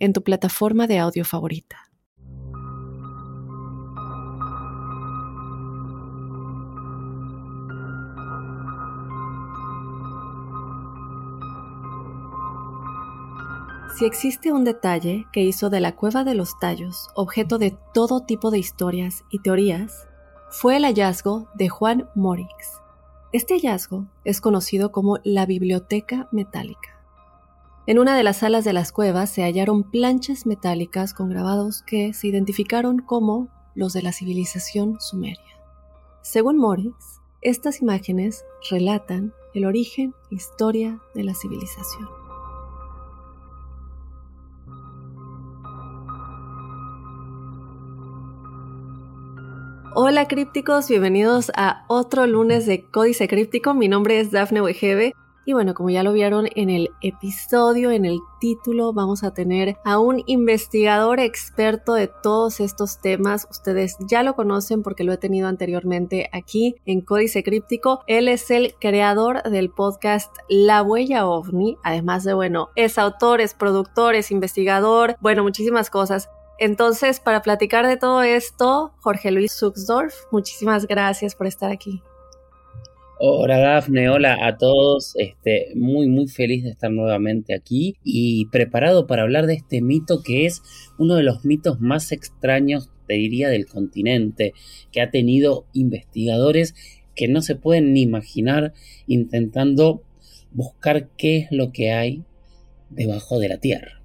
en tu plataforma de audio favorita. Si existe un detalle que hizo de la cueva de los tallos objeto de todo tipo de historias y teorías, fue el hallazgo de Juan Morix. Este hallazgo es conocido como la biblioteca metálica. En una de las salas de las cuevas se hallaron planchas metálicas con grabados que se identificaron como los de la civilización sumeria. Según Morris, estas imágenes relatan el origen e historia de la civilización. Hola crípticos, bienvenidos a otro lunes de Códice Críptico. Mi nombre es Dafne Wegebe y bueno, como ya lo vieron en el episodio, en el título, vamos a tener a un investigador experto de todos estos temas. Ustedes ya lo conocen porque lo he tenido anteriormente aquí en Códice Críptico. Él es el creador del podcast La Huella OVNI. Además de, bueno, es autor, es productor, es investigador, bueno, muchísimas cosas. Entonces, para platicar de todo esto, Jorge Luis Suxdorf, muchísimas gracias por estar aquí. Hola Dafne, hola a todos. Este, muy muy feliz de estar nuevamente aquí y preparado para hablar de este mito que es uno de los mitos más extraños, te diría, del continente, que ha tenido investigadores que no se pueden ni imaginar intentando buscar qué es lo que hay debajo de la tierra.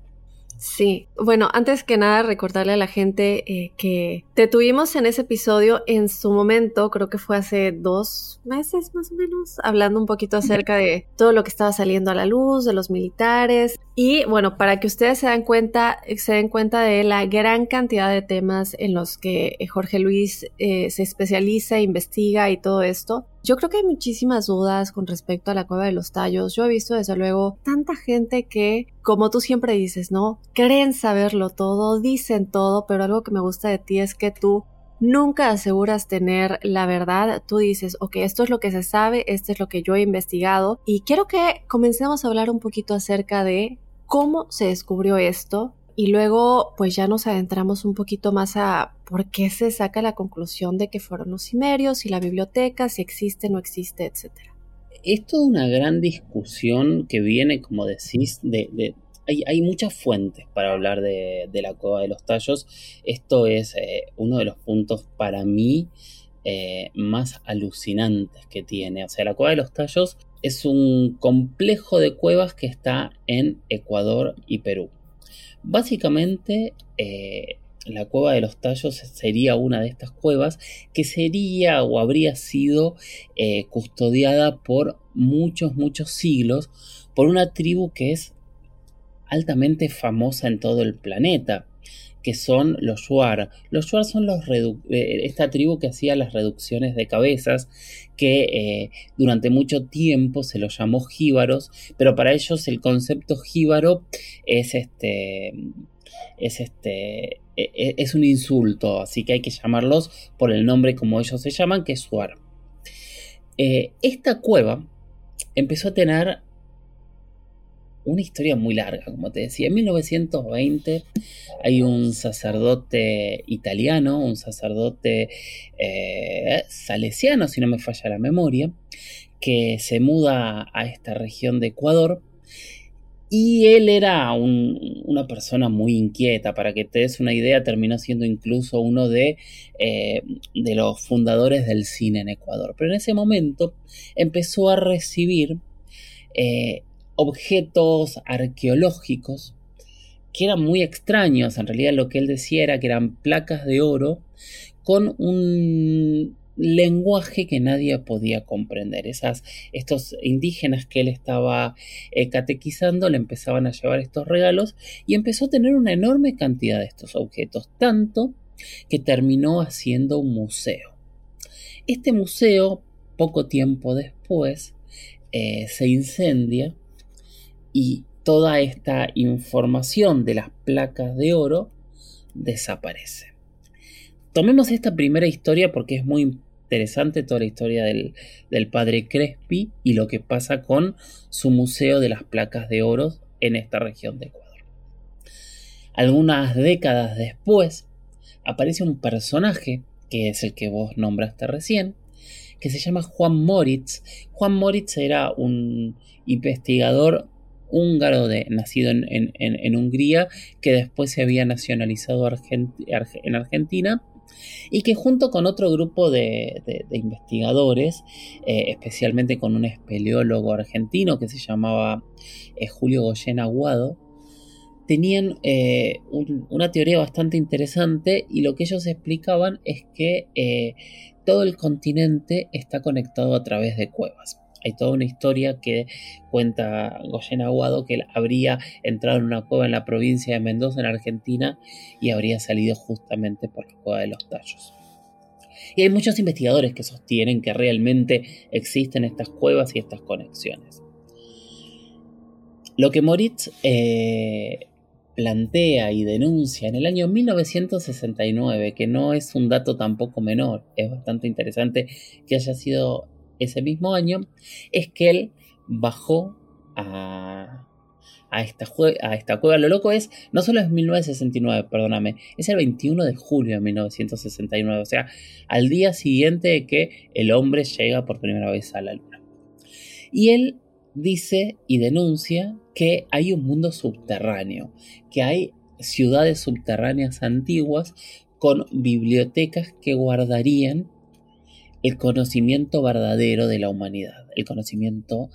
Sí, bueno, antes que nada recordarle a la gente eh, que te tuvimos en ese episodio en su momento, creo que fue hace dos meses más o menos, hablando un poquito acerca de todo lo que estaba saliendo a la luz, de los militares y bueno, para que ustedes se den cuenta, se den cuenta de la gran cantidad de temas en los que Jorge Luis eh, se especializa, investiga y todo esto. Yo creo que hay muchísimas dudas con respecto a la cueva de los tallos. Yo he visto desde luego tanta gente que, como tú siempre dices, ¿no? Creen saberlo todo, dicen todo, pero algo que me gusta de ti es que tú nunca aseguras tener la verdad. Tú dices, ok, esto es lo que se sabe, esto es lo que yo he investigado y quiero que comencemos a hablar un poquito acerca de cómo se descubrió esto, y luego, pues ya nos adentramos un poquito más a por qué se saca la conclusión de que fueron los cimerios y la biblioteca, si existe, no existe, etc. Es toda una gran discusión que viene, como decís, de, hay, muchas fuentes para hablar de, la cueva de los tallos. Esto es eh, uno de los puntos para mí eh, más alucinantes que tiene. O sea, la cueva de los tallos es un complejo de cuevas que está en Ecuador y Perú. Básicamente, eh, la cueva de los tallos sería una de estas cuevas que sería o habría sido eh, custodiada por muchos, muchos siglos por una tribu que es altamente famosa en todo el planeta que son los Shuar. Los Shuar son los eh, esta tribu que hacía las reducciones de cabezas, que eh, durante mucho tiempo se los llamó jíbaros, pero para ellos el concepto jíbaro es este es este e, e, es un insulto, así que hay que llamarlos por el nombre como ellos se llaman, que es Suar. Eh, esta cueva empezó a tener una historia muy larga, como te decía. En 1920 hay un sacerdote italiano, un sacerdote eh, salesiano, si no me falla la memoria, que se muda a esta región de Ecuador. Y él era una persona muy inquieta, para que te des una idea, terminó siendo incluso uno de, eh, de los fundadores del cine en Ecuador. Pero en ese momento empezó a recibir eh, objetos arqueológicos que eran muy extraños. En realidad lo que él decía era que eran placas de oro con un, lenguaje que nadie podía comprender. Esas, estos indígenas que él estaba eh, catequizando le empezaban a llevar estos regalos y empezó a tener una enorme cantidad de estos objetos, tanto que terminó haciendo un museo. Este museo, poco tiempo después, eh, se incendia y toda esta información de las placas de oro desaparece. Tomemos esta primera historia porque es muy interesante toda la historia del, del, padre Crespi y lo que pasa con su museo de las placas de oro en esta región de Ecuador. Algunas décadas después aparece un personaje que es el que vos nombraste recién, que se llama Juan Moritz. Juan Moritz era un investigador húngaro de, nacido en, Hungría, que después se había nacionalizado en Argentina y que junto con otro grupo de, investigadores, eh, especialmente con un espeleólogo argentino que se llamaba eh, Julio Goyen Aguado, tenían eh, una teoría bastante interesante y lo que ellos explicaban es que todo el continente está conectado a través de cuevas. Hay toda una historia que cuenta Goyen Aguado que él habría entrado en una cueva en la provincia de Mendoza, en Argentina, y habría salido justamente por la cueva de los tallos. Y hay muchos investigadores que sostienen que realmente existen estas cuevas y estas conexiones. Lo que Moritz eh, plantea y denuncia en el año 1969, que no es un dato tampoco menor, es bastante interesante que haya sido ese mismo año, es que él bajó a, a, esta, a esta cueva. Lo loco es, no solo es 1969, perdóname, es el 21 de julio de 1969, o sea, al día siguiente de que el hombre llega por primera vez a la luna. Y él dice y denuncia que hay un mundo subterráneo, que hay ciudades subterráneas antiguas con bibliotecas que guardarían el conocimiento verdadero de la humanidad, el conocimiento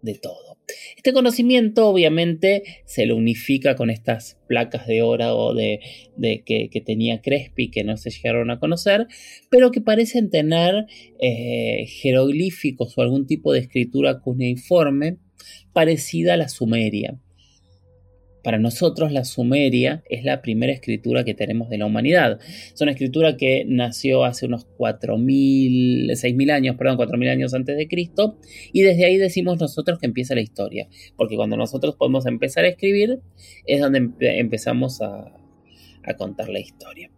de todo. Este conocimiento obviamente se lo unifica con estas placas de oro de, de que, tenía Crespi que no se llegaron a conocer, pero que parecen tener eh, jeroglíficos o algún tipo de escritura cuneiforme parecida a la sumeria. Para nosotros la Sumeria es la primera escritura que tenemos de la humanidad. Es una escritura que nació hace unos 4.000, 6.000 años, perdón, 4.000 años antes de Cristo, y desde ahí decimos nosotros que empieza la historia, porque cuando nosotros podemos empezar a escribir es donde empezamos a contar la historia.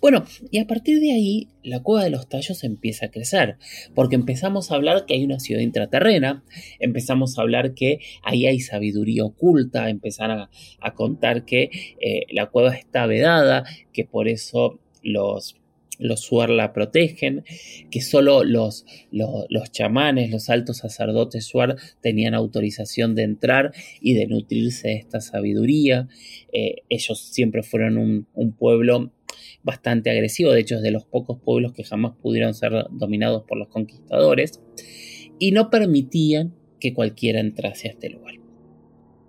Bueno, y a partir de ahí la cueva de los tallos empieza a crecer, porque empezamos a hablar que hay una ciudad intraterrena, empezamos a hablar que ahí hay sabiduría oculta, empezar a, contar que eh, la cueva está vedada, que por eso los los Suar la protegen, que solo los, los, chamanes, los altos sacerdotes Suar tenían autorización de entrar y de nutrirse de esta sabiduría. Eh, ellos siempre fueron un, un, pueblo bastante agresivo, de hecho es de los pocos pueblos que jamás pudieron ser dominados por los conquistadores, y no permitían que cualquiera entrase a este lugar.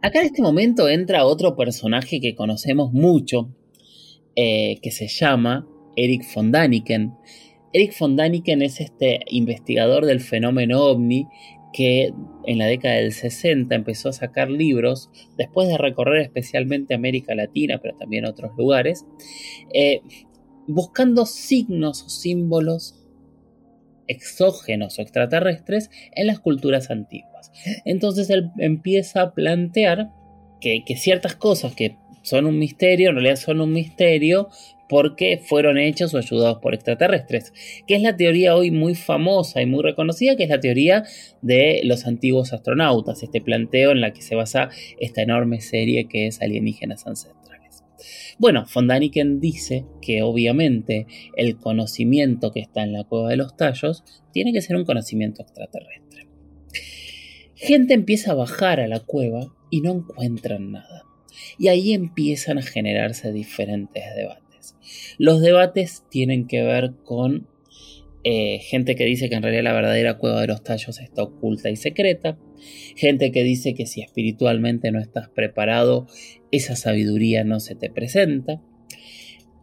Acá en este momento entra otro personaje que conocemos mucho, eh, que se llama Eric von Daniken. Eric von Daniken es este investigador del fenómeno ovni que en la década del 60 empezó a sacar libros, después de recorrer especialmente América Latina, pero también otros lugares, eh, buscando signos o símbolos exógenos o extraterrestres en las culturas antiguas. Entonces él empieza a plantear que, que ciertas cosas que son un misterio, en realidad son un misterio, porque fueron hechos o ayudados por extraterrestres, que es la teoría hoy muy famosa y muy reconocida, que es la teoría de los antiguos astronautas, este planteo en la que se basa esta enorme serie que es Alienígenas Ancestrales. Bueno, von Daniken dice que obviamente el conocimiento que está en la cueva de los tallos tiene que ser un conocimiento extraterrestre. Gente empieza a bajar a la cueva y no encuentran nada. Y ahí empiezan a generarse diferentes debates. Los debates tienen que ver con eh, gente que dice que en realidad la verdadera cueva de los tallos está oculta y secreta, gente que dice que si espiritualmente no estás preparado, esa sabiduría no se te presenta.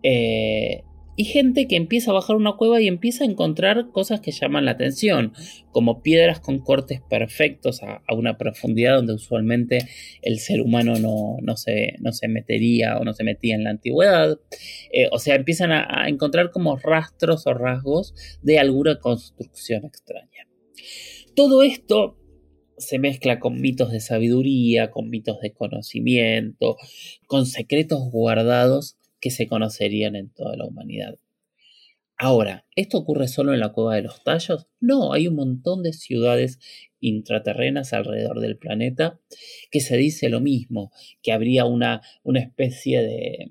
Eh, y gente que empieza a bajar una cueva y empieza a encontrar cosas que llaman la atención, como piedras con cortes perfectos a, una profundidad donde usualmente el ser humano no, se, no, se, metería o no se metía en la antigüedad. Eh, o sea, empiezan a, encontrar como rastros o rasgos de alguna construcción extraña. Todo esto se mezcla con mitos de sabiduría, con mitos de conocimiento, con secretos guardados que se conocerían en toda la humanidad. Ahora, ¿esto ocurre solo en la cueva de los tallos? No, hay un montón de ciudades intraterrenas alrededor del planeta que se dice lo mismo, que habría una, una especie de,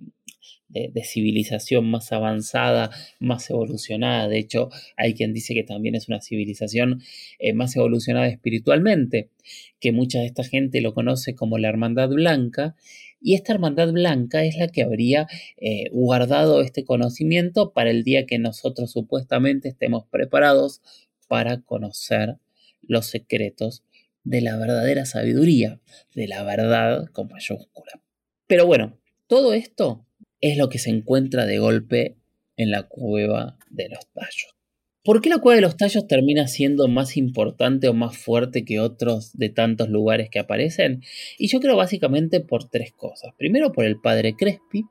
de, civilización más avanzada, más evolucionada. De hecho, hay quien dice que también es una civilización eh, más evolucionada espiritualmente, que mucha de esta gente lo conoce como la Hermandad Blanca. Y esta Hermandad Blanca es la que habría eh, guardado este conocimiento para el día que nosotros supuestamente estemos preparados para conocer los secretos de la verdadera sabiduría, de la verdad con mayúscula. Pero bueno, todo esto es lo que se encuentra de golpe en la cueva de los tallos. ¿Por qué la cueva de los tallos termina siendo más importante o más fuerte que otros de tantos lugares que aparecen? Y yo creo básicamente por tres cosas. Primero por el padre Crespi.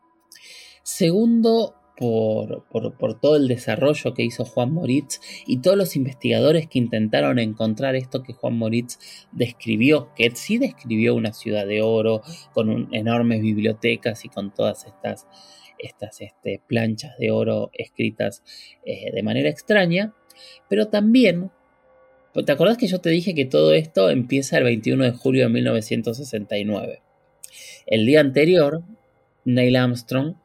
Segundo por, por, todo el desarrollo que hizo Juan Moritz y todos los investigadores que intentaron encontrar esto que Juan Moritz describió, que sí describió una ciudad de oro con enormes bibliotecas y con todas estas, estas este, planchas de oro escritas eh, de manera extraña, pero también ¿Te acordás que yo te dije que todo esto empieza el 21 de julio de 1969? El día anterior, Neil Armstrong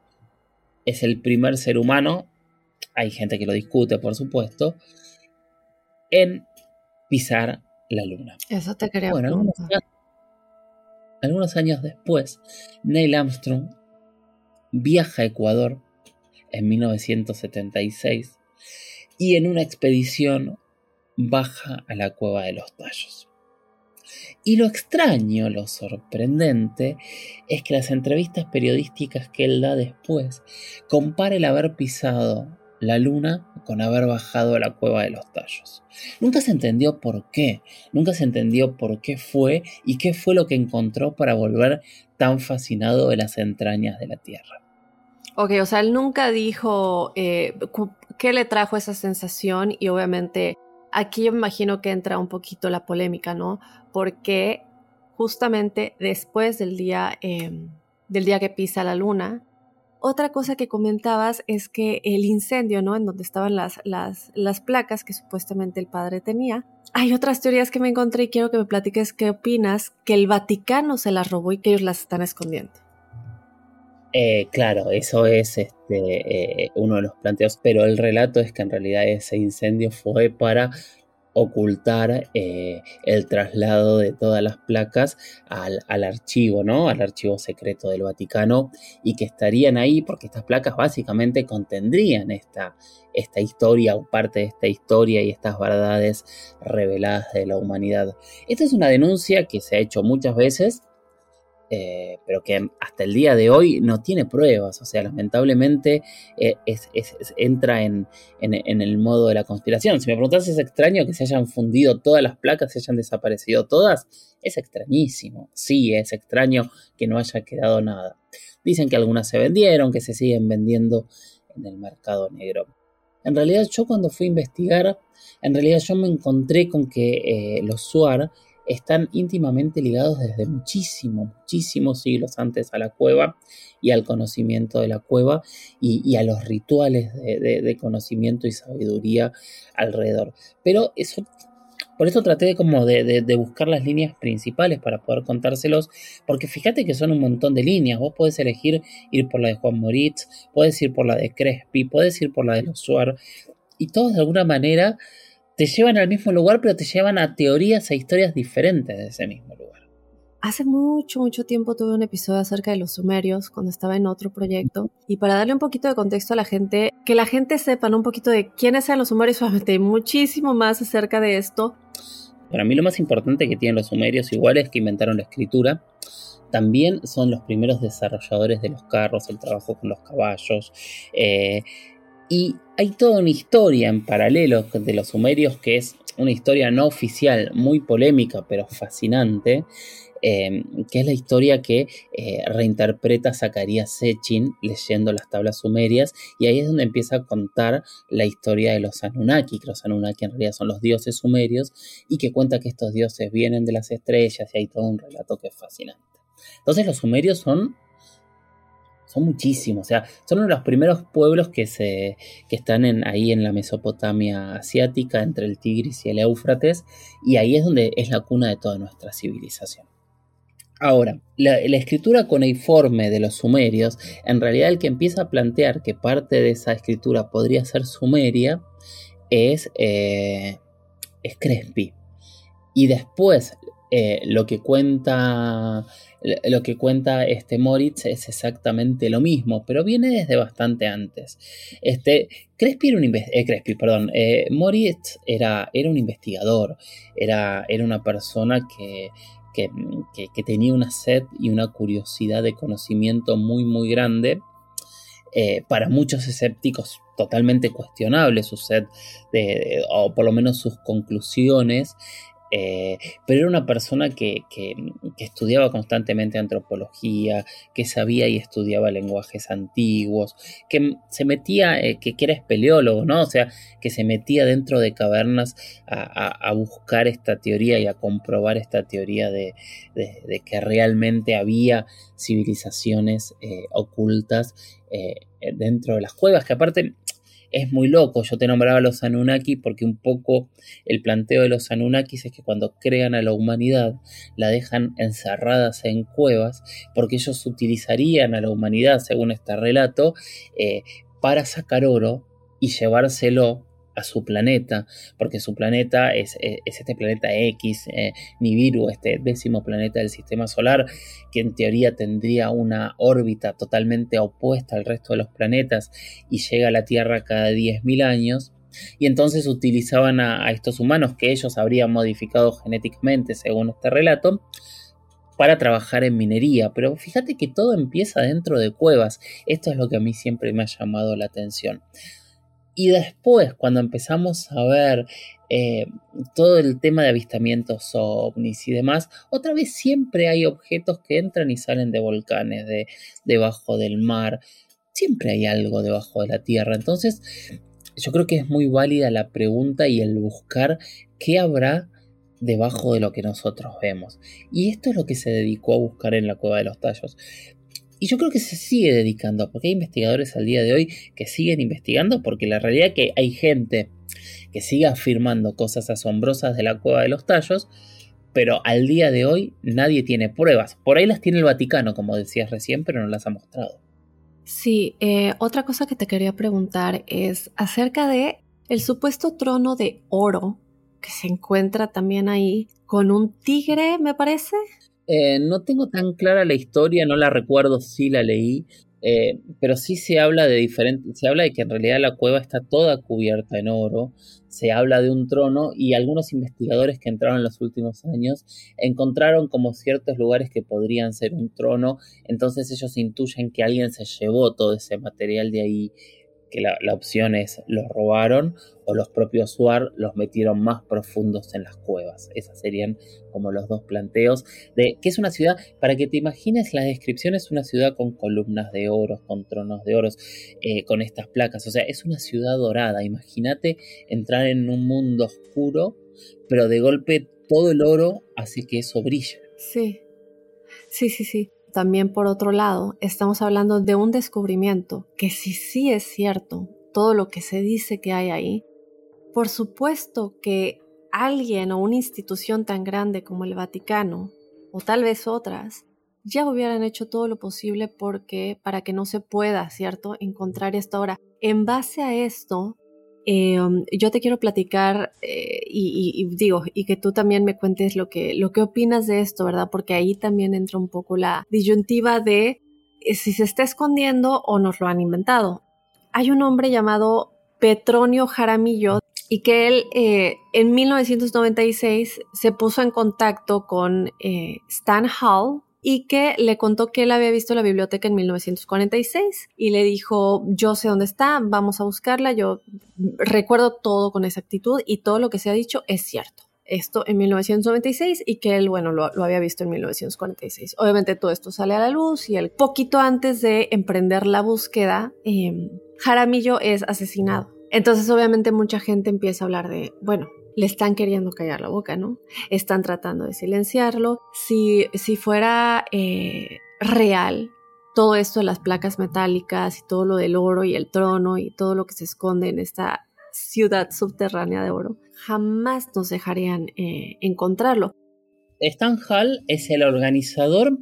es el primer ser humano, hay gente que lo discute por supuesto, en pisar la luna. Eso te quería bueno, algunos años, después, Neil Armstrong viaja a Ecuador en 1976 y en una expedición baja a la cueva de los tallos. Y lo extraño, lo sorprendente, es que las entrevistas periodísticas que él da después compara el haber pisado la luna con haber bajado a la cueva de los tallos. Nunca se entendió por qué, nunca se entendió por qué fue y qué fue lo que encontró para volver tan fascinado de las entrañas de la Tierra. Ok, o sea, él nunca dijo eh, qué le trajo esa sensación y obviamente aquí yo me imagino que entra un poquito la polémica, ¿no? Porque justamente después del día, em, del día que pisa la luna, otra cosa que comentabas es que el incendio, ¿no? En donde estaban las, las, las placas que supuestamente el padre tenía. Hay otras teorías que me encontré y quiero que me platiques qué opinas, que el Vaticano se las robó y que ellos las están escondiendo. Eh, claro, eso es este, eh, uno de los planteos, pero el relato es que en realidad ese incendio fue para ocultar eh, el traslado de todas las placas al, archivo, ¿no? Al archivo secreto del Vaticano y que estarían ahí porque estas placas básicamente contendrían esta, esta historia o parte de esta historia y estas verdades reveladas de la humanidad. Esta es una denuncia que se ha hecho muchas veces eh, pero que hasta el día de hoy no tiene pruebas, o sea, lamentablemente eh, entra en, el modo de la conspiración. Si me preguntas es extraño que se hayan fundido todas las placas, se hayan desaparecido todas, es extrañísimo. Sí, es extraño que no haya quedado nada. Dicen que algunas se vendieron, que se siguen vendiendo en el mercado negro. En realidad yo cuando fui a investigar, en realidad yo me encontré con que eh, los SUAR están íntimamente ligados desde muchísimos, muchísimos siglos antes a la cueva y al conocimiento de la cueva y, a los rituales de, conocimiento y sabiduría alrededor. Pero eso, por eso traté de, de, buscar las líneas principales para poder contárselos, porque fíjate que son un montón de líneas. Vos podés elegir ir por la de Juan Moritz, podés ir por la de Crespi, podés ir por la de los Suar, y todos de alguna manera te llevan al mismo lugar, pero te llevan a teorías e historias diferentes de ese mismo lugar. Hace mucho, mucho tiempo tuve un episodio acerca de los sumerios cuando estaba en otro proyecto. Y para darle un poquito de contexto a la gente, que la gente sepa un poquito de quiénes eran los sumerios, solamente muchísimo más acerca de esto. Para mí lo más importante que tienen los sumerios, igual es que inventaron la escritura, también son los primeros desarrolladores de los carros, el trabajo con los caballos, eh, Y hay toda una historia en paralelo de los sumerios que es una historia no oficial, muy polémica, pero fascinante, em, que es la historia que eh, reinterpreta Zacarías Sechin leyendo las tablas sumerias, y ahí es donde empieza a contar la historia de los Anunnaki, que los Anunnaki en realidad son los dioses sumerios, y que cuenta que estos dioses vienen de las estrellas, y hay todo un relato que es fascinante. Entonces los sumerios son son muchísimos, o sea, son uno de los primeros pueblos que, se, que están en, ahí en la Mesopotamia asiática, entre el Tigris y el Éufrates, y ahí es donde es la cuna de toda nuestra civilización. Ahora, la, escritura cuneiforme de los sumerios, en realidad el que empieza a plantear que parte de esa escritura podría ser sumeria, es, eh, es Crespi. Y después eh, lo que cuenta lo que cuenta este Moritz es exactamente lo mismo, pero viene desde bastante antes. Este, Crespi era un eh, eh, Moritz era, un investigador, era, era una persona que, que, tenía una sed y una curiosidad de conocimiento muy, muy grande. para muchos escépticos totalmente cuestionable su sed o por lo menos sus conclusiones eh, pero era una persona que, estudiaba constantemente antropología, que sabía y estudiaba lenguajes antiguos, que se metía, eh, que, era espeleólogo, ¿no? O sea, que se metía dentro de cavernas a, buscar esta teoría y a comprobar esta teoría de, que realmente había civilizaciones eh, ocultas dentro de las cuevas, que aparte es muy loco. Yo te nombraba a los Anunnaki porque un poco el planteo de los Anunnakis es que cuando crean a la humanidad la dejan encerradas en cuevas porque ellos utilizarían a la humanidad, según este relato, eh, para sacar oro y llevárselo a su planeta, porque su planeta es, este planeta X, eh, Nibiru, este décimo planeta del sistema solar, que en teoría tendría una órbita totalmente opuesta al resto de los planetas y llega a la Tierra cada 10.000 años. Y entonces utilizaban a, estos humanos que ellos habrían modificado genéticamente, según este relato, para trabajar en minería. Pero fíjate que todo empieza dentro de cuevas. Esto es lo que a mí siempre me ha llamado la atención. Y después, cuando empezamos a ver eh, todo el tema de avistamientos ovnis y demás, otra vez siempre hay objetos que entran y salen de volcanes, de debajo del mar. Siempre hay algo debajo de la tierra. Entonces, yo creo que es muy válida la pregunta y el buscar qué habrá debajo de lo que nosotros vemos. Y esto es lo que se dedicó a buscar en la cueva de los tallos. Y yo creo que se sigue dedicando, porque hay investigadores al día de hoy que siguen investigando, porque la realidad es que hay gente que sigue afirmando cosas asombrosas de la cueva de los tallos, pero al día de hoy nadie tiene pruebas. Por ahí las tiene el Vaticano, como decías recién, pero no las ha mostrado. Sí, eh, otra cosa que te quería preguntar es acerca de el supuesto trono de oro que se encuentra también ahí con un tigre, me parece. Eh, no tengo tan clara la historia, no la recuerdo si la leí, eh, pero sí se habla de diferente, se habla de que en realidad la cueva está toda cubierta en oro, se habla de un trono y algunos investigadores que entraron en los últimos años encontraron como ciertos lugares que podrían ser un trono, entonces ellos intuyen que alguien se llevó todo ese material de ahí que la, opción es los robaron o los propios Suar los metieron más profundos en las cuevas. Esos serían como los dos planteos de que es una ciudad, para que te imagines la descripción, es una ciudad con columnas de oro, con tronos de oro, eh, con estas placas, o sea, es una ciudad dorada. Imagínate entrar en un mundo oscuro, pero de golpe todo el oro hace que eso brille. Sí, sí, sí, sí también por otro lado, estamos hablando de un descubrimiento que si sí es cierto, todo lo que se dice que hay ahí, por supuesto que alguien o una institución tan grande como el Vaticano, o tal vez otras, ya hubieran hecho todo lo posible porque para que no se pueda, ¿cierto?, encontrar esto ahora. En base a esto, Em, yo te quiero platicar eh, y, digo, y que tú también me cuentes lo que, lo que opinas de esto, ¿verdad? Porque ahí también entra un poco la disyuntiva de eh, si se está escondiendo o nos lo han inventado. Hay un hombre llamado Petronio Jaramillo y que él eh, en 1996 se puso en contacto con Stan Hall y que le contó que él había visto la biblioteca en 1946 y le dijo, yo sé dónde está, vamos a buscarla, yo recuerdo todo con exactitud y todo lo que se ha dicho es cierto esto en 1996 y que él, bueno, lo, había visto en 1946. Obviamente todo esto sale a la luz y el poquito antes de emprender la búsqueda, eh, Jaramillo es asesinado. Entonces obviamente mucha gente empieza a hablar de, bueno, le están queriendo callar la boca, ¿no? Están tratando de silenciarlo. Si, si fuera eh, real todo esto de las placas metálicas y todo lo del oro y el trono y todo lo que se esconde en esta ciudad subterránea de oro, jamás nos dejarían eh, encontrarlo. Stan Hall es el organizador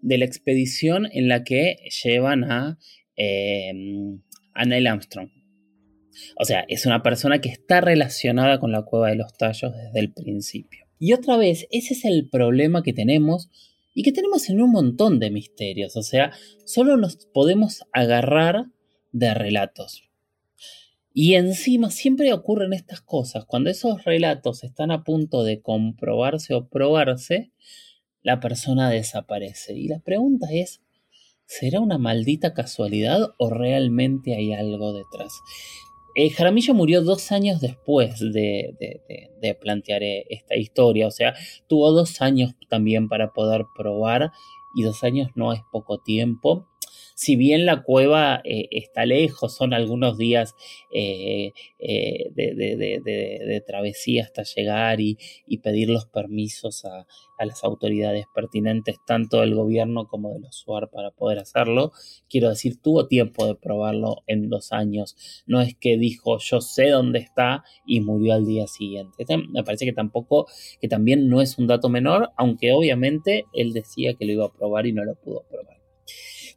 de la expedición en la que llevan a, eh, Armstrong. O sea, es una persona que está relacionada con la cueva de los tallos desde el principio. Y otra vez, ese es el problema que tenemos y que tenemos en un montón de misterios. O sea, solo nos podemos agarrar de relatos. Y encima siempre ocurren estas cosas. Cuando esos relatos están a punto de comprobarse o probarse, la persona desaparece. Y la pregunta es, ¿será una maldita casualidad o realmente hay algo detrás? Eh, Jaramillo murió dos años después de, plantear eh, esta historia, o sea, tuvo dos años también para poder probar y dos años no es poco tiempo si bien la cueva eh, está lejos, son algunos días eh, eh, de, travesía hasta llegar y, pedir los permisos a, las autoridades pertinentes, tanto del gobierno como de los SUAR, para poder hacerlo, quiero decir, tuvo tiempo de probarlo en dos años. No es que dijo yo sé dónde está y murió al día siguiente. Este me parece que tampoco, que también no es un dato menor, aunque obviamente él decía que lo iba a probar y no lo pudo probar.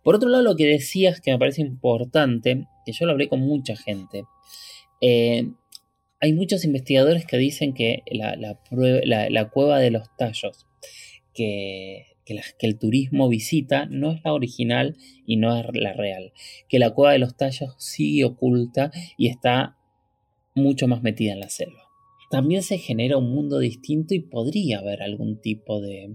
Por otro lado, lo que decías que me parece importante, que yo lo hablé con mucha gente, eh, hay muchos investigadores que dicen que la, cueva de los tallos que, que, el turismo visita no es la original y no es la real, que la cueva de los tallos sigue oculta y está mucho más metida en la selva también se genera un mundo distinto y podría haber algún tipo de,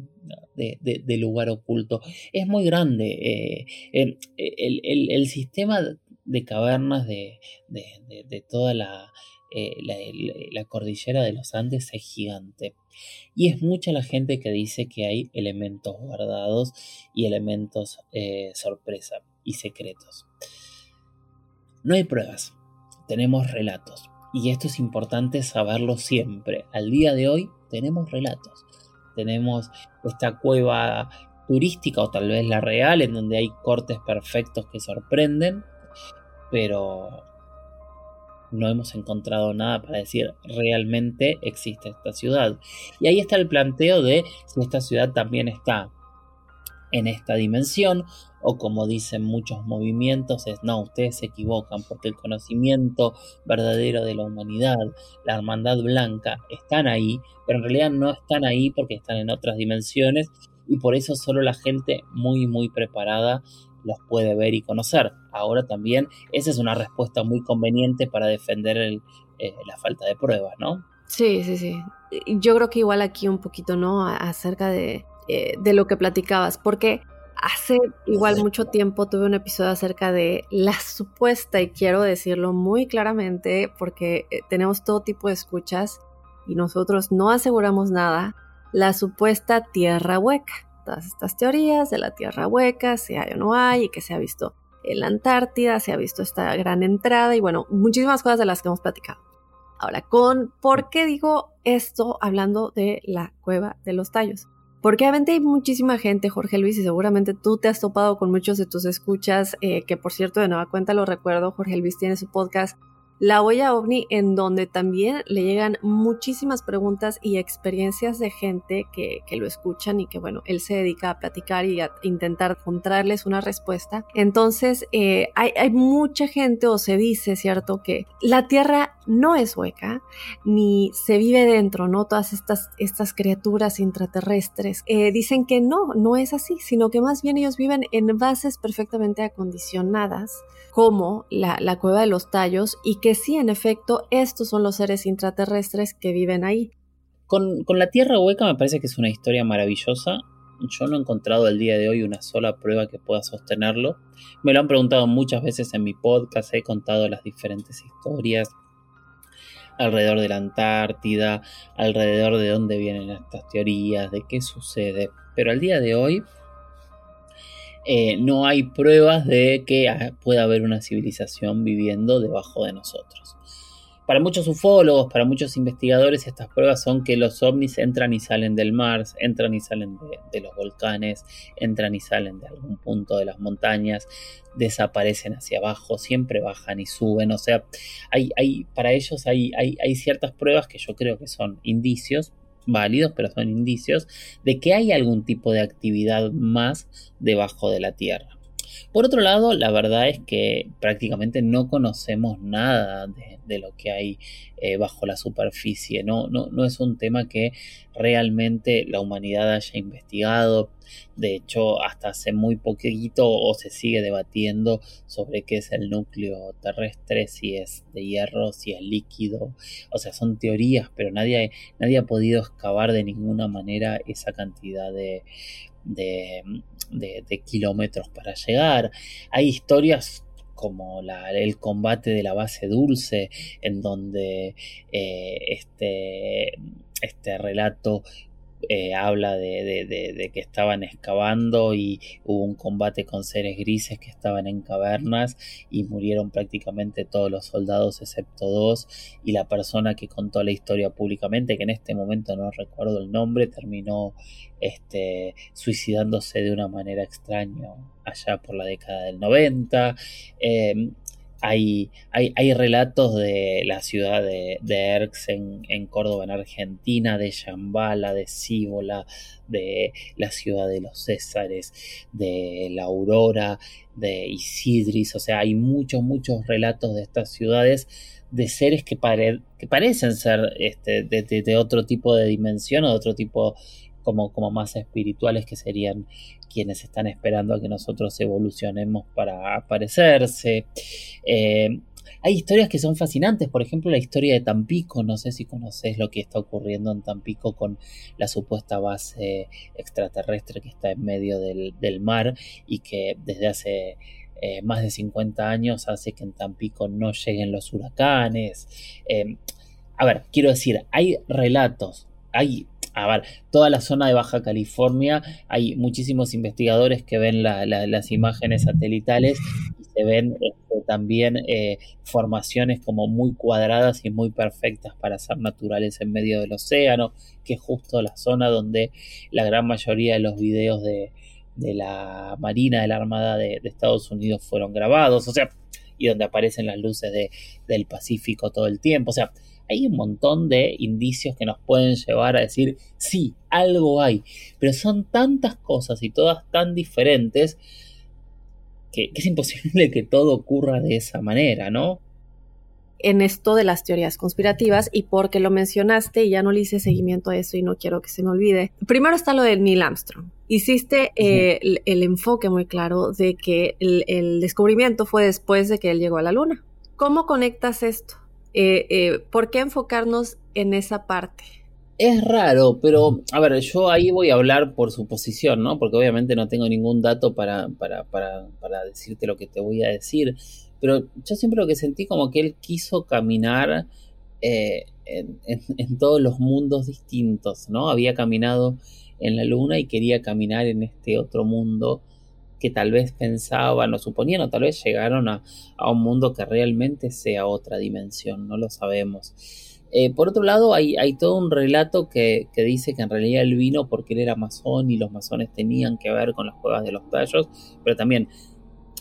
lugar oculto. Es muy grande. Eh, el, sistema de cavernas de, toda eh, la, la, cordillera de los Andes es gigante. Y es mucha la gente que dice que hay elementos guardados y elementos eh, sorpresa y secretos. No hay pruebas, tenemos relatos. Y esto es importante saberlo siempre. Al día de hoy tenemos relatos. Tenemos esta cueva turística o tal vez la real en donde hay cortes perfectos que sorprenden, pero no hemos encontrado nada para decir realmente existe esta ciudad. Y ahí está el planteo de si esta ciudad también está en esta dimensión o como dicen muchos movimientos es no, ustedes se equivocan porque el conocimiento verdadero de la humanidad, la hermandad blanca, están ahí, pero en realidad no están ahí porque están en otras dimensiones y por eso solo la gente muy muy preparada los puede ver y conocer. Ahora también esa es una respuesta muy conveniente para defender eh, la falta de pruebas, ¿no? Sí, sí, sí. Yo creo que igual aquí un poquito, ¿no? Acerca de, eh, de lo que platicabas, porque hace igual mucho tiempo tuve un episodio acerca de la supuesta, y quiero decirlo muy claramente, porque eh, tenemos todo tipo de escuchas y nosotros no aseguramos nada, la supuesta tierra hueca. Todas estas teorías de la tierra hueca, si hay o no hay, y que se ha visto en la Antártida, se ha visto esta gran entrada y bueno, muchísimas cosas de las que hemos platicado. Ahora, con ¿por qué digo esto hablando de la cueva de los tallos? Porque obviamente hay muchísima gente, Jorge Luis, y seguramente tú te has topado con muchos de tus escuchas, eh, que por cierto de nueva cuenta lo recuerdo, Jorge Luis tiene su podcast la Olla OVNI, en donde también le llegan muchísimas preguntas y experiencias de gente que, lo escuchan y que, bueno, él se dedica a platicar y a intentar encontrarles una respuesta. Entonces, eh, hay, mucha gente, o se dice, ¿cierto?, que la Tierra no es hueca, ni se vive dentro, ¿no? Todas estas, estas criaturas intraterrestres. Eh, dicen que no, no es así, sino que más bien ellos viven en bases perfectamente acondicionadas, como la, la cueva de los tallos, y que sí, en efecto, estos son los seres intraterrestres que viven ahí. Con, la Tierra Hueca me parece que es una historia maravillosa yo no he encontrado el día de hoy una sola prueba que pueda sostenerlo. Me lo han preguntado muchas veces en mi podcast, he contado las diferentes historias alrededor de la Antártida, alrededor de dónde vienen estas teorías, de qué sucede. Pero al día de hoy eh, no hay pruebas de que pueda haber una civilización viviendo debajo de nosotros. Para muchos ufólogos, para muchos investigadores, estas pruebas son que los ovnis entran y salen del mar, entran y salen de, los volcanes, entran y salen de algún punto de las montañas, desaparecen hacia abajo, siempre bajan y suben. O sea, hay, para ellos hay ciertas pruebas que yo creo que son indicios, válidos, pero son indicios de que hay algún tipo de actividad más debajo de la Tierra. Por otro lado, la verdad es que prácticamente no conocemos nada de, lo que hay eh, bajo la superficie. No, no, no es un tema que realmente la humanidad haya investigado. De hecho, hasta hace muy poquito o se sigue debatiendo sobre qué es el núcleo terrestre, si es de hierro, si es líquido. O sea, son teorías, pero nadie, nadie ha podido excavar de ninguna manera esa cantidad de, de, kilómetros para llegar. Hay historias como el combate de la base dulce, en donde eh, este, este relato eh, habla de, que estaban excavando y hubo un combate con seres grises que estaban en cavernas y murieron prácticamente todos los soldados excepto dos y la persona que contó la historia públicamente, que en este momento no recuerdo el nombre, terminó este, suicidándose de una manera extraña allá por la década del 90. Hay, hay, relatos de la ciudad de, de Erx en, Córdoba, en Argentina, de Shambhala, de Cíbola, de la ciudad de los Césares, de la Aurora, de Isidris. O sea, hay muchos, muchos relatos de estas ciudades de seres que, parecen ser este, de, otro tipo de dimensión o de otro tipo como, como más espirituales que serían quienes están esperando a que nosotros evolucionemos para aparecerse. Eh, hay historias que son fascinantes, por ejemplo la historia de Tampico, no sé si conoces lo que está ocurriendo en Tampico con la supuesta base extraterrestre que está en medio del, mar y que desde hace eh, más de 50 años hace que en Tampico no lleguen los huracanes. Eh, a ver, quiero decir, hay relatos, hay a ver, toda la zona de Baja California, hay muchísimos investigadores que ven las imágenes satelitales y se ven este, también eh, formaciones como muy cuadradas y muy perfectas para ser naturales en medio del océano, que es justo la zona donde la gran mayoría de los videos de, la Marina, de la Armada de, Estados Unidos fueron grabados, o sea, y donde aparecen las luces del Pacífico todo el tiempo, o sea, hay un montón de indicios que nos pueden llevar a decir, sí, algo hay, pero son tantas cosas y todas tan diferentes que, es imposible que todo ocurra de esa manera, ¿no? en esto de las teorías conspirativas y porque lo mencionaste y ya no le hice seguimiento a eso y no quiero que se me olvide. Primero está lo de Neil Armstrong. Hiciste eh, el, enfoque muy claro de que el, descubrimiento fue después de que él llegó a la luna. ¿Cómo conectas esto? Eh, eh, ¿por qué enfocarnos en esa parte? Es raro, pero a ver, yo ahí voy a hablar por su posición, ¿no? Porque obviamente no tengo ningún dato para, para, para, para decirte lo que te voy a decir. Pero yo siempre lo que sentí como que él quiso caminar eh, en, en, todos los mundos distintos, ¿no? Había caminado en la luna y quería caminar en este otro mundo que tal vez pensaban o suponían o tal vez llegaron a, un mundo que realmente sea otra dimensión, no lo sabemos. Eh, por otro lado, hay, hay, todo un relato que, dice que en realidad él vino porque él era masón y los masones tenían que ver con las cuevas de los tallos, pero también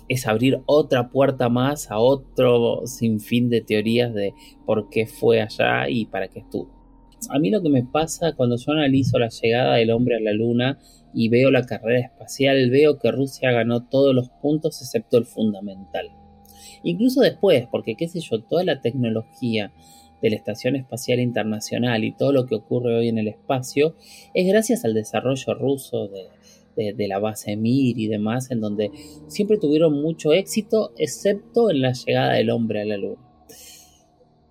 es abrir otra puerta más a otro sinfín de teorías de por qué fue allá y para qué estuvo. A mí lo que me pasa cuando yo analizo la llegada del hombre a la luna y veo la carrera espacial, veo que Rusia ganó todos los puntos excepto el fundamental. Incluso después, porque qué sé yo, toda la tecnología de la Estación Espacial Internacional y todo lo que ocurre hoy en el espacio es gracias al desarrollo ruso de, la base Mir y demás, en donde siempre tuvieron mucho éxito, excepto en la llegada del hombre a la Luna.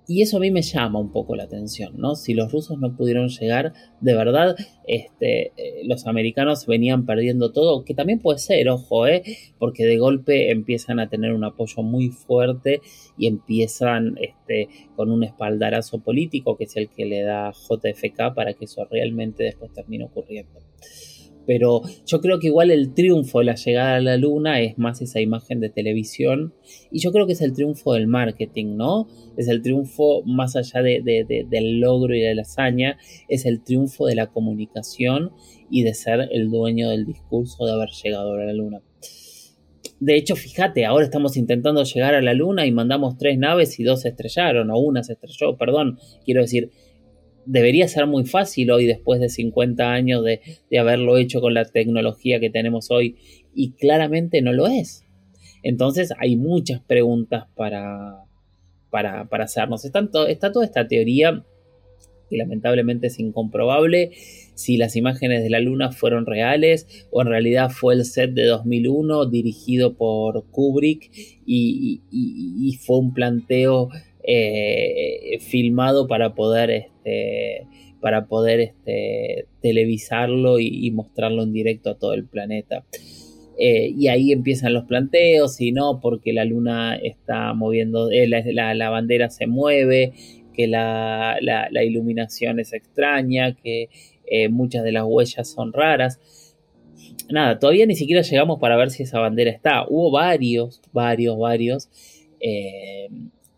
Y eso a mí me llama un poco la atención, ¿no? Si los rusos no pudieron llegar, de verdad, este, eh, los americanos venían perdiendo todo, que también puede ser, ojo, ¿eh? Porque de golpe empiezan a tener un apoyo muy fuerte y empiezan este, con un espaldarazo político, que es el que le da JFK para que eso realmente después termine ocurriendo pero yo creo que igual el triunfo de la llegada a la luna es más esa imagen de televisión y yo creo que es el triunfo del marketing, ¿no? Es el triunfo más allá del logro y de la hazaña, es el triunfo de la comunicación y de ser el dueño del discurso de haber llegado a la luna. De hecho, fíjate, ahora estamos intentando llegar a la luna y mandamos tres naves y dos se estrellaron, o una se estrelló, perdón, quiero decir, debería ser muy fácil hoy después de 50 años de, haberlo hecho con la tecnología que tenemos hoy y claramente no lo es. Entonces hay muchas preguntas para, para, hacernos. Está, está toda esta teoría que lamentablemente es incomprobable si las imágenes de la luna fueron reales o en realidad fue el set de 2001 dirigido por Kubrick y fue un planteo eh, filmado para poder, este, para poder este, televisarlo y, mostrarlo en directo a todo el planeta. Eh, y ahí empiezan los planteos, y no, porque la luna está moviendo, eh, la, bandera se mueve, que la, iluminación es extraña, que muchas de las huellas son raras. Nada, todavía ni siquiera llegamos para ver si esa bandera está. Hubo varios, varios, varios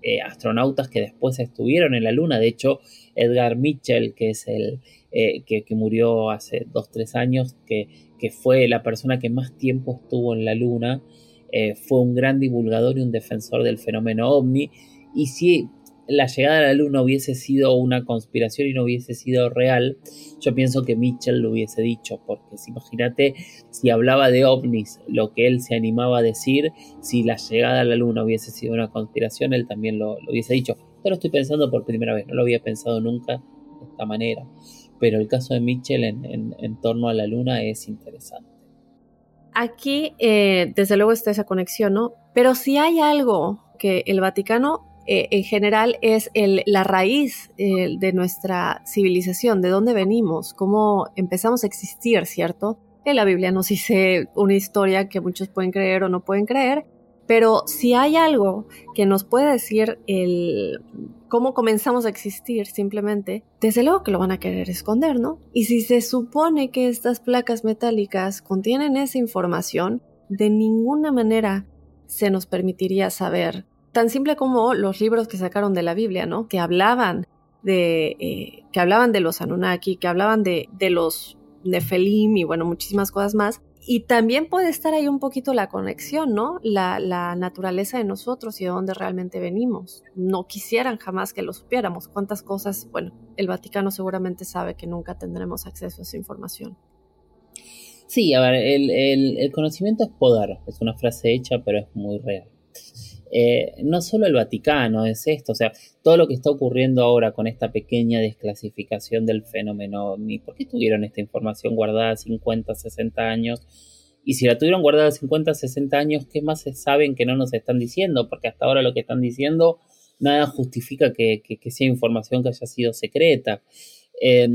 eh, astronautas que después estuvieron en la Luna. De hecho, Edgar Mitchell, que es el eh, que, murió hace 2-3 años, que, que, fue la persona que más tiempo estuvo en la Luna, eh, fue un gran divulgador y un defensor del fenómeno ovni. Y si la llegada a la Luna hubiese sido una conspiración y no hubiese sido real, yo pienso que Mitchell lo hubiese dicho, porque si, imagínate si hablaba de ovnis, lo que él se animaba a decir, si la llegada a la Luna hubiese sido una conspiración, él también lo, hubiese dicho. Esto lo estoy pensando por primera vez, no lo había pensado nunca de esta manera, pero el caso de Mitchell en, torno a la Luna es interesante. Aquí, eh, desde luego, está esa conexión, ¿no? Pero si hay algo que el Vaticano eh, en general es la raíz de nuestra civilización, de dónde venimos, cómo empezamos a existir, ¿cierto? En la Biblia nos dice una historia que muchos pueden creer o no pueden creer, pero si hay algo que nos puede decir el cómo comenzamos a existir simplemente, desde luego que lo van a querer esconder, ¿no? Y si se supone que estas placas metálicas contienen esa información, de ninguna manera se nos permitiría saber tan simple como los libros que sacaron de la Biblia, ¿no? Que hablaban de, eh, que hablaban de los Anunnaki, que hablaban de, de los Nefelim y bueno, muchísimas cosas más. Y también puede estar ahí un poquito la conexión, ¿no? La, naturaleza de nosotros y de dónde realmente venimos. No quisieran jamás que lo supiéramos. Cuántas cosas, bueno, el Vaticano seguramente sabe que nunca tendremos acceso a esa información. Sí, a ver, el, el conocimiento es poder. Es una frase hecha, pero es muy real. Eh, no solo el Vaticano es esto, o sea, todo lo que está ocurriendo ahora con esta pequeña desclasificación del fenómeno ¿por qué tuvieron esta información guardada 50, 60 años? Y si la tuvieron guardada 50, 60 años, ¿qué más se saben que no nos están diciendo? Porque hasta ahora lo que están diciendo nada justifica que, sea información que haya sido secreta. Eh,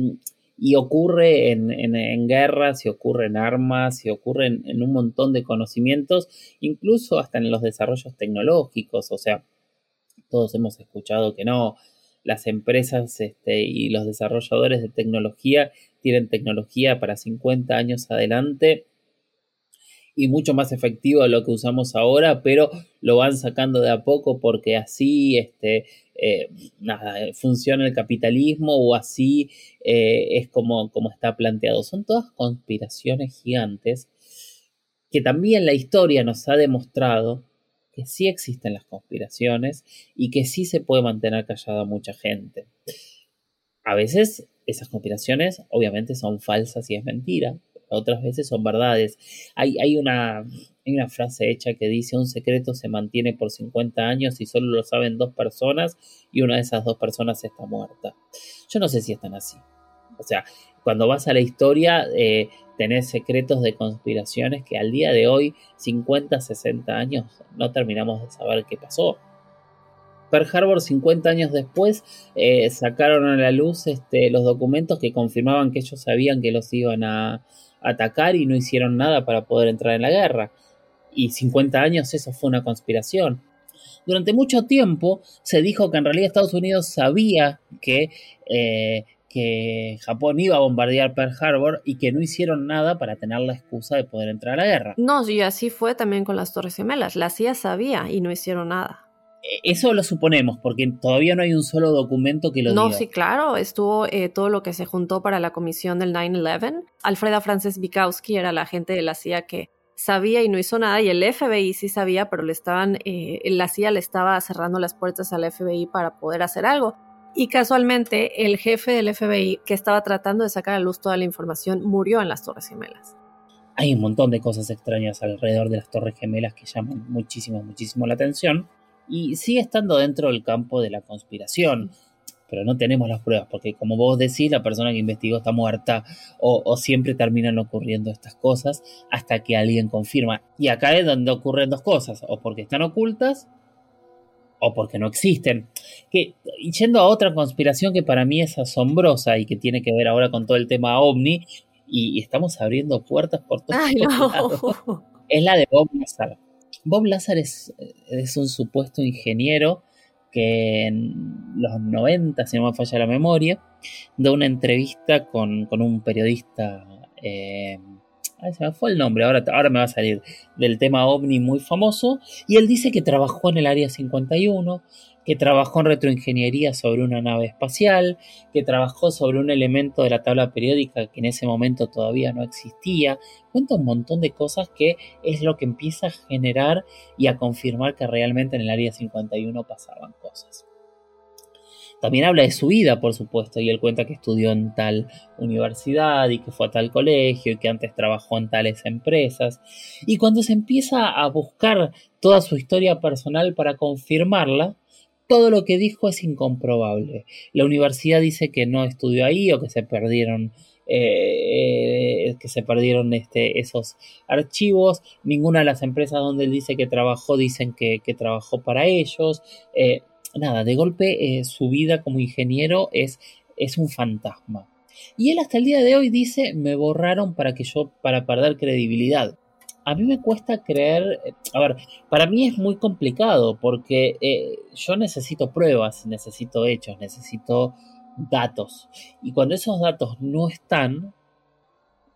y ocurre en, guerras, y ocurre en armas, y ocurre en, un montón de conocimientos, incluso hasta en los desarrollos tecnológicos. O sea, todos hemos escuchado que no, las empresas este, y los desarrolladores de tecnología tienen tecnología para 50 años adelante y mucho más efectivo de lo que usamos ahora, pero lo van sacando de a poco porque así este, eh, funciona el capitalismo o así eh, es como, como está planteado. Son todas conspiraciones gigantes que también la historia nos ha demostrado que sí existen las conspiraciones y que sí se puede mantener callada mucha gente. A veces esas conspiraciones obviamente son falsas y es mentira, otras veces son verdades. Hay, hay, una, una frase hecha que dice un secreto se mantiene por 50 años y solo lo saben dos personas y una de esas dos personas está muerta. Yo no sé si están así. O sea, cuando vas a la historia, eh, tenés secretos de conspiraciones que al día de hoy, 50, 60 años, no terminamos de saber qué pasó. Pearl Harbor 50 años después eh, sacaron a la luz este, los documentos que confirmaban que ellos sabían que los iban a atacar y no hicieron nada para poder entrar en la guerra. Y 50 años eso fue una conspiración. Durante mucho tiempo se dijo que en realidad Estados Unidos sabía que, eh, que Japón iba a bombardear Pearl Harbor y que no hicieron nada para tener la excusa de poder entrar a la guerra. No, y así fue también con las Torres Gemelas. La CIA sabía y no hicieron nada. Eh, eso lo suponemos, porque todavía no hay un solo documento que lo diga. No, sí, claro, estuvo eh, todo lo que se juntó para la comisión del 9-11. Alfreda Frances Bikowski era la agente de la CIA que sabía y no hizo nada, y el FBI sí sabía, pero le estaban, eh, la CIA le estaba cerrando las puertas al FBI para poder hacer algo. Y casualmente, el jefe del FBI, que estaba tratando de sacar a luz toda la información, murió en las Torres Gemelas. Hay un montón de cosas extrañas alrededor de las Torres Gemelas que llaman muchísimo, muchísimo la atención. Y sigue estando dentro del campo de la conspiración pero no tenemos las pruebas, porque como vos decís, la persona que investigó está muerta o, siempre terminan ocurriendo estas cosas hasta que alguien confirma. Y acá es donde ocurren dos cosas, o porque están ocultas o porque no existen. Que, y yendo a otra conspiración que para mí es asombrosa y que tiene que ver ahora con todo el tema ovni, y, estamos abriendo puertas por todos lados, es la de Bob Lazar. Bob Lazar es, es un supuesto ingeniero que en los 90, si no me falla la memoria, da una entrevista con, un periodista, eh, se me fue el nombre, ahora, ahora me va a salir, del tema ovni muy famoso, y él dice que trabajó en el Área 51, que trabajó en retroingeniería sobre una nave espacial, que trabajó sobre un elemento de la tabla periódica que en ese momento todavía no existía. Cuenta un montón de cosas que es lo que empieza a generar y a confirmar que realmente en el área 51 pasaban cosas. También habla de su vida, por supuesto, y él cuenta que estudió en tal universidad y que fue a tal colegio y que antes trabajó en tales empresas. Y cuando se empieza a buscar toda su historia personal para confirmarla, todo lo que dijo es incomprobable. La universidad dice que no estudió ahí o que se perdieron eh, eh, que se perdieron este, esos archivos. Ninguna de las empresas donde él dice que trabajó dicen que, trabajó para ellos. Eh, nada, de golpe su vida como ingeniero es, es un fantasma. Y él hasta el día de hoy dice, me borraron para que yo, para perder credibilidad a mí me cuesta creer, a ver, para mí es muy complicado porque eh, yo necesito pruebas, necesito hechos, necesito datos. Y cuando esos datos no están,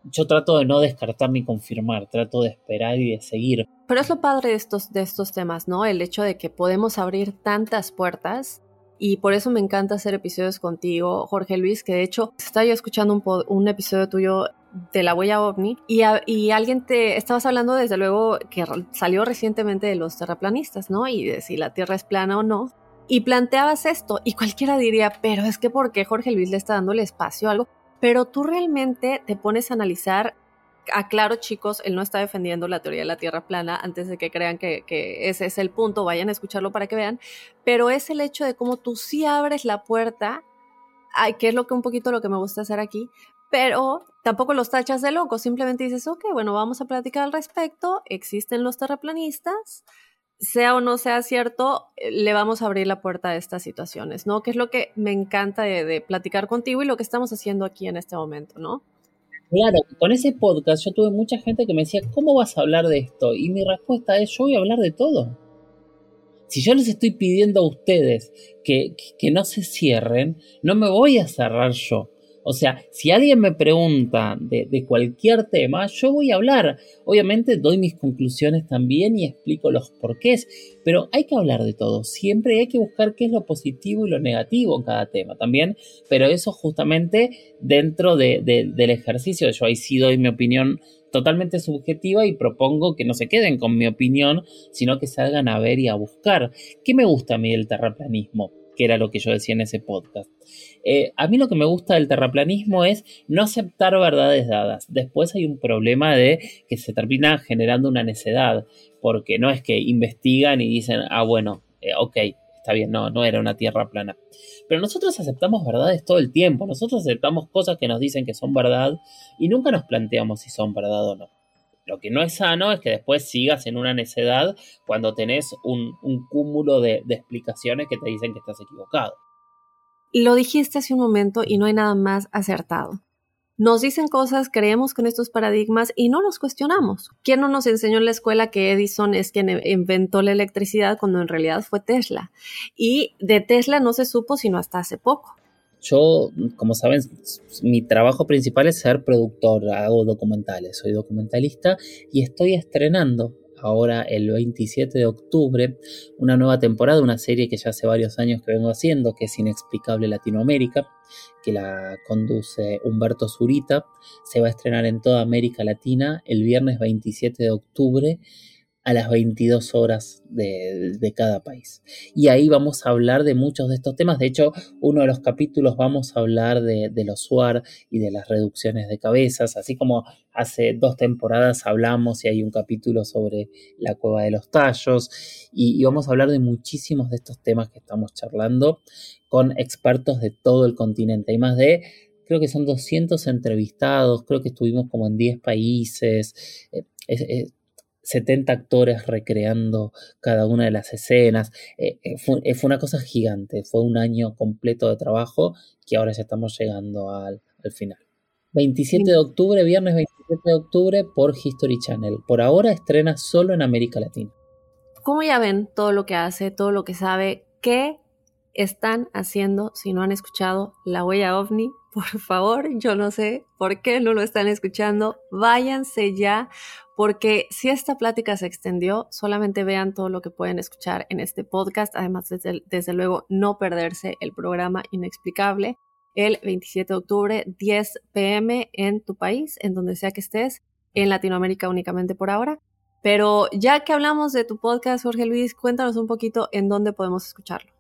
yo trato de no descartar ni confirmar, trato de esperar y de seguir. Pero es lo padre de estos, de estos temas, ¿no? El hecho de que podemos abrir tantas puertas y por eso me encanta hacer episodios contigo, Jorge Luis, que de hecho estaba yo escuchando un episodio tuyo de la huella ovni y, y, alguien te estabas hablando desde luego que salió recientemente de los terraplanistas, ¿no? Y de si la Tierra es plana o no. Y planteabas esto y cualquiera diría, pero es que ¿por qué Jorge Luis le está dando el espacio a algo? Pero tú realmente te pones a analizar aclaro chicos, él no está defendiendo la teoría de la Tierra plana antes de que crean que, que, ese es el punto, vayan a escucharlo para que vean, pero es el hecho de cómo tú sí abres la puerta, que es lo que un poquito lo que me gusta hacer aquí, pero tampoco los tachas de loco, simplemente dices, ok, bueno, vamos a platicar al respecto, existen los terraplanistas, sea o no sea cierto, eh, le vamos a abrir la puerta a estas situaciones, ¿no? Que es lo que me encanta de, platicar contigo y lo que estamos haciendo aquí en este momento, ¿no? Claro, con ese podcast yo tuve mucha gente que me decía, ¿cómo vas a hablar de esto? Y mi respuesta es, yo voy a hablar de todo. Si yo les estoy pidiendo a ustedes que no se cierren, no me voy a cerrar yo. O sea, si alguien me pregunta de, cualquier tema, yo voy a hablar. Obviamente doy mis conclusiones también y explico los porqués, pero hay que hablar de todo. Siempre hay que buscar qué es lo positivo y lo negativo en cada tema también, pero eso justamente dentro del ejercicio. Yo ahí sí doy mi opinión totalmente subjetiva y propongo que no se queden con mi opinión, sino que salgan a ver y a buscar. ¿Qué me gusta a mí del terraplanismo? Que era lo que yo decía en ese podcast. Eh, a mí lo que me gusta del terraplanismo es no aceptar verdades dadas. Después hay un problema de que se termina generando una necedad, porque no es que investigan y dicen, ah, bueno, eh, ok, está bien, no, no era una tierra plana. Pero nosotros aceptamos verdades todo el tiempo, nosotros aceptamos cosas que nos dicen que son verdad y nunca nos planteamos si son verdad o no. Lo que no es sano es que después sigas en una necedad cuando tenés un, cúmulo de, de explicaciones que te dicen que estás equivocado. Lo dijiste hace un momento y no hay nada más acertado. Nos dicen cosas, creemos con estos paradigmas y no los cuestionamos. ¿Quién no nos enseñó en la escuela que Edison es quien e-, inventó la electricidad cuando en realidad fue Tesla? Y de Tesla no se supo sino hasta hace poco. Yo, como saben, mi trabajo principal es ser productor, hago documentales, soy documentalista y estoy estrenando ahora el 27 de octubre una nueva temporada, una serie que ya hace varios años que vengo haciendo, que es Inexplicable Latinoamérica, que la conduce Humberto Zurita. Se va a estrenar en toda América Latina el viernes 27 de octubre a las 22 horas de, cada país. Y ahí vamos a hablar de muchos de estos temas. De hecho, uno de los capítulos vamos a hablar de, los SUAR y de las reducciones de cabezas, así como hace dos temporadas hablamos y hay un capítulo sobre la cueva de los tallos. Y, y vamos a hablar de muchísimos de estos temas que estamos charlando con expertos de todo el continente. Hay más de creo que son 200 entrevistados, creo que estuvimos como en 10 países. Eh, 70 actores recreando cada una de las escenas. Eh, eh, eh, fue, una cosa gigante, fue un año completo de trabajo que ahora ya estamos llegando al, final. 27 de octubre, viernes 27 de octubre por History Channel. Por ahora estrena solo en América Latina. Como ya ven todo lo que hace, todo lo que sabe, qué están haciendo si no han escuchado La Huella OVNI? Por favor, yo no sé por qué no lo están escuchando. Váyanse ya porque si esta plática se extendió, solamente vean todo lo que pueden escuchar en este podcast. Además, desde, luego, no perderse el programa inexplicable el 27 de octubre, 10 pm en tu país, en donde sea que estés, en Latinoamérica únicamente por ahora. Pero ya que hablamos de tu podcast, Jorge Luis, cuéntanos un poquito en dónde podemos escucharlo.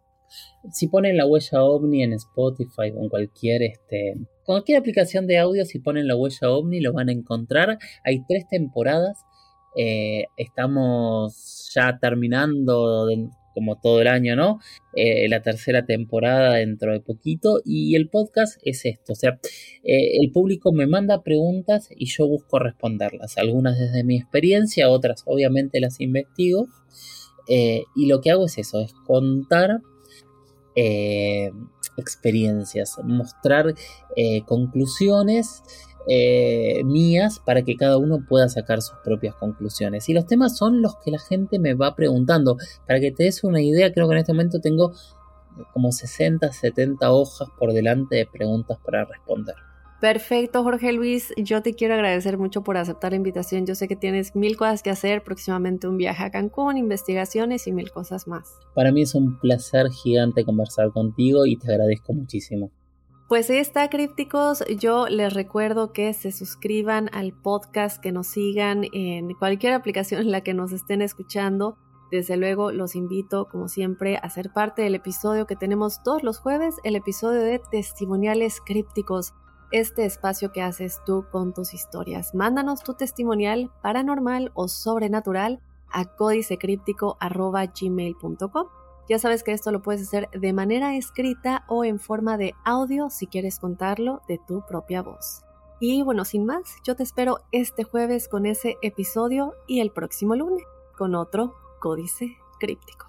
Si ponen la huella ovni en Spotify o en cualquier este, cualquier aplicación de audio, si ponen la huella ovni, lo van a encontrar. Hay tres temporadas. Eh, estamos ya terminando como todo el año, ¿no? Eh, la tercera temporada dentro de poquito y el podcast es esto, o sea, eh, el público me manda preguntas y yo busco responderlas, algunas desde mi experiencia, otras obviamente las investigo y lo que hago es eso, es contar experiencias, mostrar eh, conclusiones eh, mías para que cada uno pueda sacar sus propias conclusiones. Y los temas son los que la gente me va preguntando. Para que te des una idea, creo que en este momento tengo como 60, 70 hojas por delante de preguntas para responder. Perfecto, Jorge Luis. Yo te quiero agradecer mucho por aceptar la invitación. Yo sé que tienes mil cosas que hacer, próximamente un viaje a Cancún, investigaciones y mil cosas más. Para mí es un placer gigante conversar contigo y te agradezco muchísimo. Pues ahí está, crípticos. Yo les recuerdo que se suscriban al podcast, que nos sigan en cualquier aplicación en la que nos estén escuchando. Desde luego los invito, como siempre, a ser parte del episodio que tenemos todos los jueves, el episodio de testimoniales crípticos este espacio que haces tú con tus historias. Mándanos tu testimonial paranormal o sobrenatural a códicecríptico.gmail.com. Ya sabes que esto lo puedes hacer de manera escrita o en forma de audio si quieres contarlo de tu propia voz. Y bueno, sin más, yo te espero este jueves con ese episodio y el próximo lunes con otro Códice Críptico.